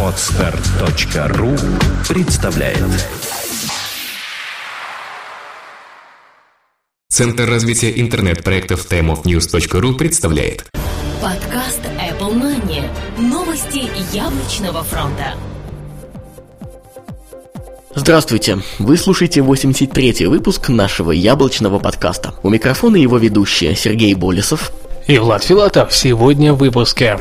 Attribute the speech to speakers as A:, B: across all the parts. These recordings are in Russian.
A: Отстар.ру представляет
B: Центр развития интернет-проектов timeofnews.ru представляет
C: Подкаст Apple Money. Новости яблочного фронта.
D: Здравствуйте! Вы слушаете 83-й выпуск нашего яблочного подкаста. У микрофона его ведущие Сергей Болесов
E: и Влад Филатов сегодня в выпуске.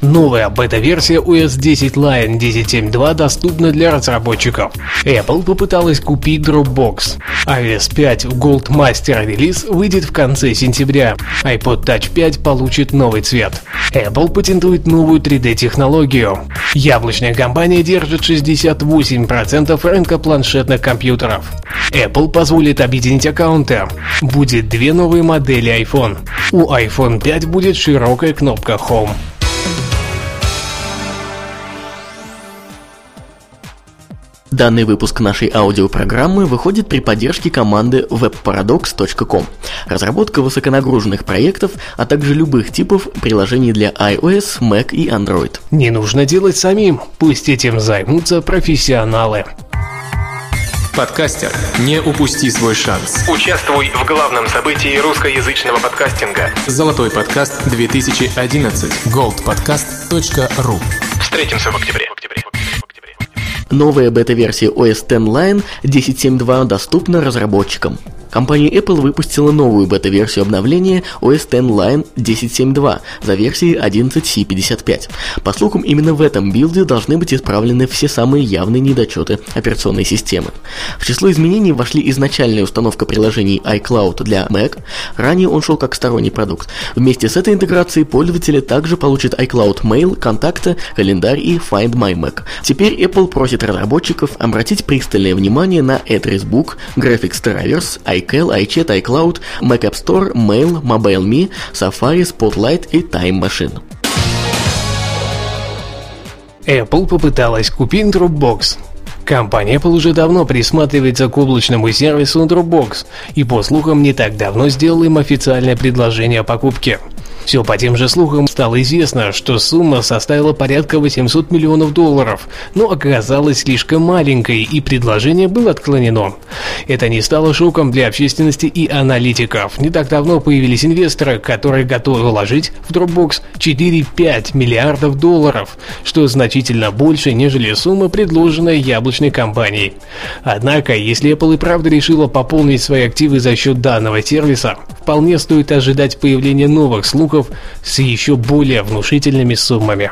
E: Новая бета-версия OS 10 Lion 10.7.2 доступна для разработчиков. Apple попыталась купить Dropbox. iOS 5 в Gold Master релиз выйдет в конце сентября. iPod Touch 5 получит новый цвет. Apple патентует новую 3D-технологию. Яблочная компания держит 68% рынка планшетных компьютеров. Apple позволит объединить аккаунты. Будет две новые модели iPhone. У iPhone 5 будет широкая кнопка Home.
D: Данный выпуск нашей аудиопрограммы выходит при поддержке команды webparadox.com. Разработка высоконагруженных проектов, а также любых типов приложений для iOS, Mac и Android.
E: Не нужно делать самим, пусть этим займутся профессионалы.
B: Подкастер, не упусти свой шанс.
F: Участвуй в главном событии русскоязычного подкастинга.
B: Золотой подкаст 2011. goldpodcast.ru
F: Встретимся в октябре.
D: Новая бета-версия OS X Line 10.7.2 доступна разработчикам. Компания Apple выпустила новую бета-версию обновления OS X Line 10.7.2 за версией 11C55. По слухам, именно в этом билде должны быть исправлены все самые явные недочеты операционной системы. В число изменений вошли изначальная установка приложений iCloud для Mac, ранее он шел как сторонний продукт. Вместе с этой интеграцией пользователи также получат iCloud Mail, контакты, календарь и Find My Mac. Теперь Apple просит разработчиков обратить пристальное внимание на Address Book, Graphics Traverse, iCal, iChat, iCloud, Mac App Store, Mail, MobileMe, Safari, Spotlight и Time Machine.
E: Apple попыталась купить Dropbox. Компания Apple уже давно присматривается к облачному сервису Dropbox и, по слухам, не так давно сделала им официальное предложение о покупке. Все по тем же слухам стало известно, что сумма составила порядка 800 миллионов долларов, но оказалась слишком маленькой и предложение было отклонено. Это не стало шоком для общественности и аналитиков. Не так давно появились инвесторы, которые готовы вложить в Dropbox 4-5 миллиардов долларов, что значительно больше, нежели сумма, предложенная яблочной компанией. Однако, если Apple и правда решила пополнить свои активы за счет данного сервиса, вполне стоит ожидать появления новых слухов с еще более внушительными суммами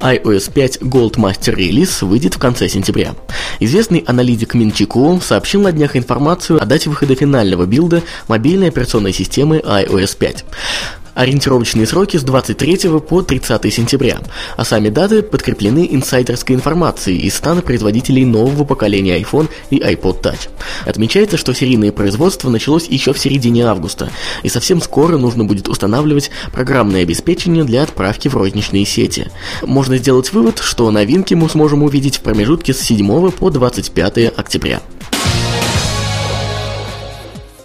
D: iOS 5 Gold Master Release выйдет в конце сентября. Известный аналитик Минчику сообщил на днях информацию о дате выхода финального билда мобильной операционной системы iOS 5. Ориентировочные сроки с 23 по 30 сентября, а сами даты подкреплены инсайдерской информацией из стана производителей нового поколения iPhone и iPod Touch. Отмечается, что серийное производство началось еще в середине августа, и совсем скоро нужно будет устанавливать программное обеспечение для отправки в розничные сети. Можно сделать вывод, что новинки мы сможем увидеть в промежутке с 7 по 25 октября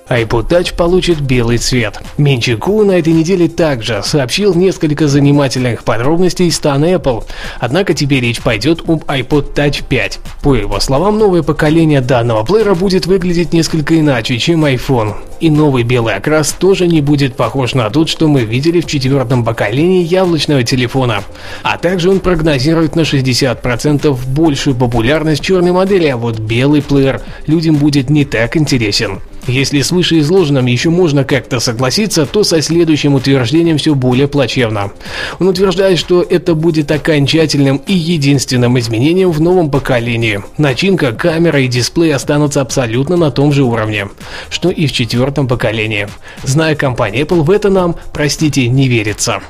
E: iPod получит белый цвет. Менчику на этой неделе также сообщил несколько занимательных подробностей стана Apple, однако теперь речь пойдет об iPod Touch 5. По его словам, новое поколение данного плеера будет выглядеть несколько иначе, чем iPhone. И новый белый окрас тоже не будет похож на тот, что мы видели в четвертом поколении яблочного телефона. А также он прогнозирует на 60% большую популярность черной модели, а вот белый плеер людям будет не так интересен. Если с вышеизложенным еще можно как-то согласиться, то со следующим утверждением все более плачевно. Он утверждает, что это будет окончательным и единственным изменением в новом поколении. Начинка, камера и дисплей останутся абсолютно на том же уровне, что и в четвертом поколении. Зная компанию Apple, в это нам, простите, не верится.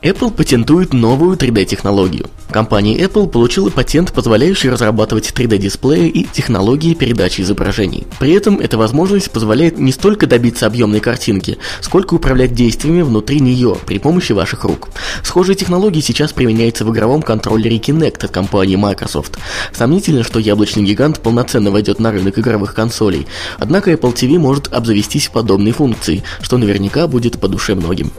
D: Apple патентует новую 3D-технологию. Компания Apple получила патент, позволяющий разрабатывать 3D-дисплеи и технологии передачи изображений. При этом эта возможность позволяет не столько добиться объемной картинки, сколько управлять действиями внутри нее при помощи ваших рук. Схожие технологии сейчас применяются в игровом контроллере Kinect от компании Microsoft. Сомнительно, что яблочный гигант полноценно войдет на рынок игровых консолей, однако Apple TV может обзавестись подобной функцией, что наверняка будет по душе многим.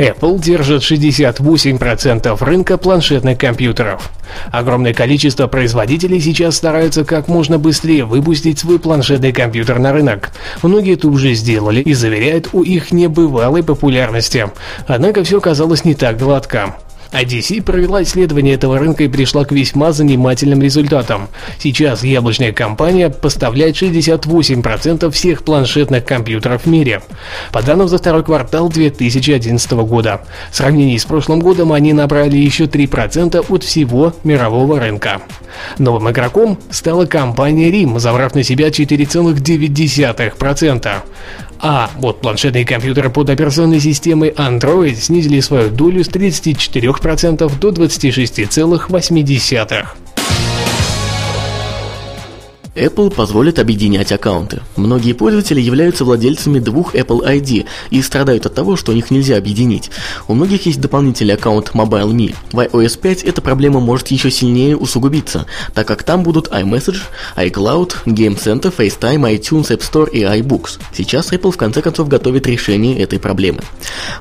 E: Apple держит 68% рынка планшетных компьютеров. Огромное количество производителей сейчас стараются как можно быстрее выпустить свой планшетный компьютер на рынок. Многие это уже сделали и заверяют о их небывалой популярности. Однако все казалось не так гладко. IDC провела исследование этого рынка и пришла к весьма занимательным результатам. Сейчас яблочная компания поставляет 68% всех планшетных компьютеров в мире. По данным за второй квартал 2011 года. В сравнении с прошлым годом они набрали еще 3% от всего мирового рынка. Новым игроком стала компания RIM, забрав на себя 4,9%. А вот планшетные компьютеры под операционной системой Android снизили свою долю с 34% до 26,8%.
D: Apple позволит объединять аккаунты. Многие пользователи являются владельцами двух Apple ID и страдают от того, что их нельзя объединить. У многих есть дополнительный аккаунт MobileMe. В iOS 5 эта проблема может еще сильнее усугубиться, так как там будут iMessage, iCloud, Game Center, FaceTime, iTunes, App Store и iBooks. Сейчас Apple в конце концов готовит решение этой проблемы.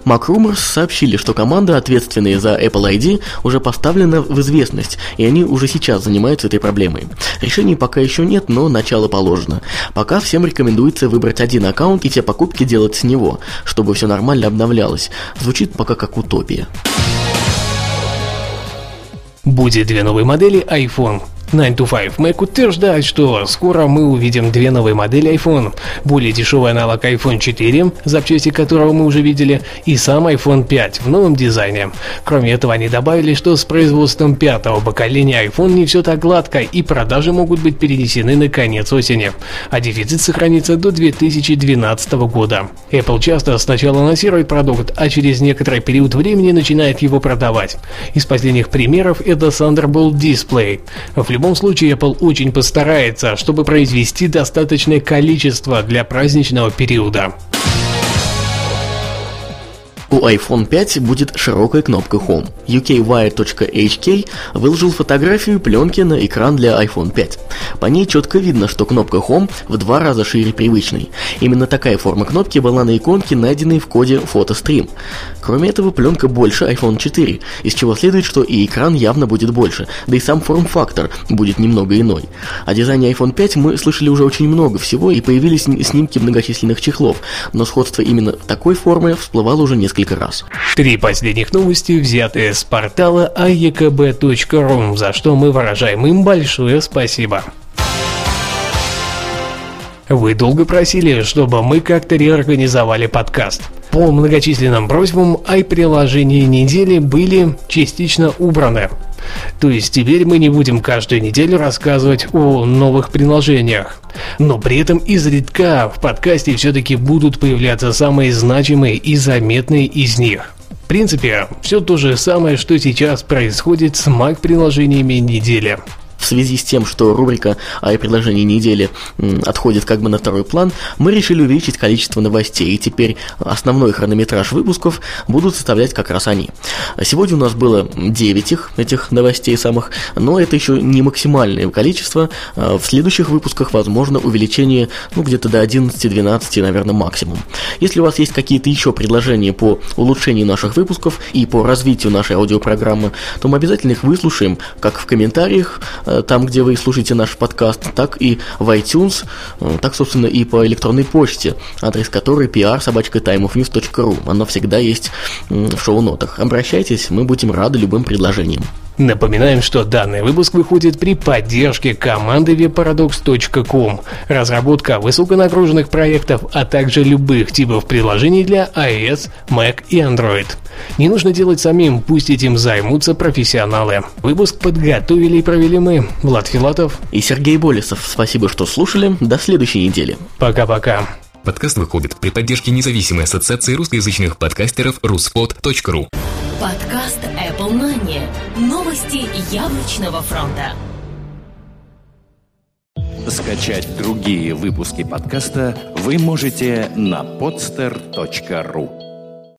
D: MacRumors сообщили, что команда, ответственная за Apple ID, уже поставлена в известность, и они уже сейчас занимаются этой проблемой. Решений пока еще нет, но начало положено. Пока всем рекомендуется выбрать один аккаунт и все покупки делать с него, чтобы все нормально обновлялось. Звучит пока как утопия.
E: Будет две новые модели iPhone. 9 to 5 Mac утверждает, что скоро мы увидим две новые модели iPhone. Более дешевый аналог iPhone 4, запчасти которого мы уже видели, и сам iPhone 5 в новом дизайне. Кроме этого, они добавили, что с производством пятого поколения iPhone не все так гладко, и продажи могут быть перенесены на конец осени, а дефицит сохранится до 2012 года. Apple часто сначала анонсирует продукт, а через некоторый период времени начинает его продавать. Из последних примеров это Thunderbolt Display. В любом случае Apple очень постарается, чтобы произвести достаточное количество для праздничного периода.
D: IPhone 5 будет широкая кнопка Home. UKWire.hk выложил фотографию пленки на экран для iPhone 5. По ней четко видно, что кнопка Home в два раза шире привычной. Именно такая форма кнопки была на иконке, найденной в коде PhotoStream. Кроме этого, пленка больше iPhone 4, из чего следует, что и экран явно будет больше, да и сам форм-фактор будет немного иной. О дизайне iPhone 5 мы слышали уже очень много всего и появились снимки многочисленных чехлов, но сходство именно такой формы всплывало уже несколько несколько раз.
E: Три последних новости взяты с портала aekb.ru, за что мы выражаем им большое спасибо. Вы долго просили, чтобы мы как-то реорганизовали подкаст. По многочисленным просьбам i-приложения недели были частично убраны. То есть теперь мы не будем каждую неделю рассказывать о новых приложениях. Но при этом изредка в подкасте все-таки будут появляться самые значимые и заметные из них. В принципе, все то же самое, что сейчас происходит с Mac-приложениями недели.
D: В связи с тем, что рубрика о предложении недели отходит как бы на второй план, мы решили увеличить количество новостей, и теперь основной хронометраж выпусков будут составлять как раз они. Сегодня у нас было 9 их, этих новостей самых, но это еще не максимальное количество. А в следующих выпусках возможно увеличение ну, где-то до 11-12, наверное, максимум. Если у вас есть какие-то еще предложения по улучшению наших выпусков и по развитию нашей аудиопрограммы, то мы обязательно их выслушаем как в комментариях, там, где вы слушаете наш подкаст, так и в iTunes, э, так, собственно, и по электронной почте, адрес которой pr-timeofnews.ru. Оно всегда есть в шоу-нотах. Обращайтесь, мы будем рады любым предложениям.
E: Напоминаем, что данный выпуск выходит при поддержке команды webparadox.com. Разработка высоконагруженных проектов, а также любых типов приложений для iOS, Mac и Android. Не нужно делать самим, пусть этим займутся профессионалы. Выпуск подготовили и провели мы, Влад Филатов
D: и Сергей Болесов. Спасибо, что слушали. До следующей недели.
E: Пока-пока.
B: Подкаст выходит при поддержке независимой ассоциации русскоязычных подкастеров ruspod.ru
C: Подкаст Apple Money. Новости яблочного фронта.
A: Скачать другие выпуски подкаста вы можете на podster.ru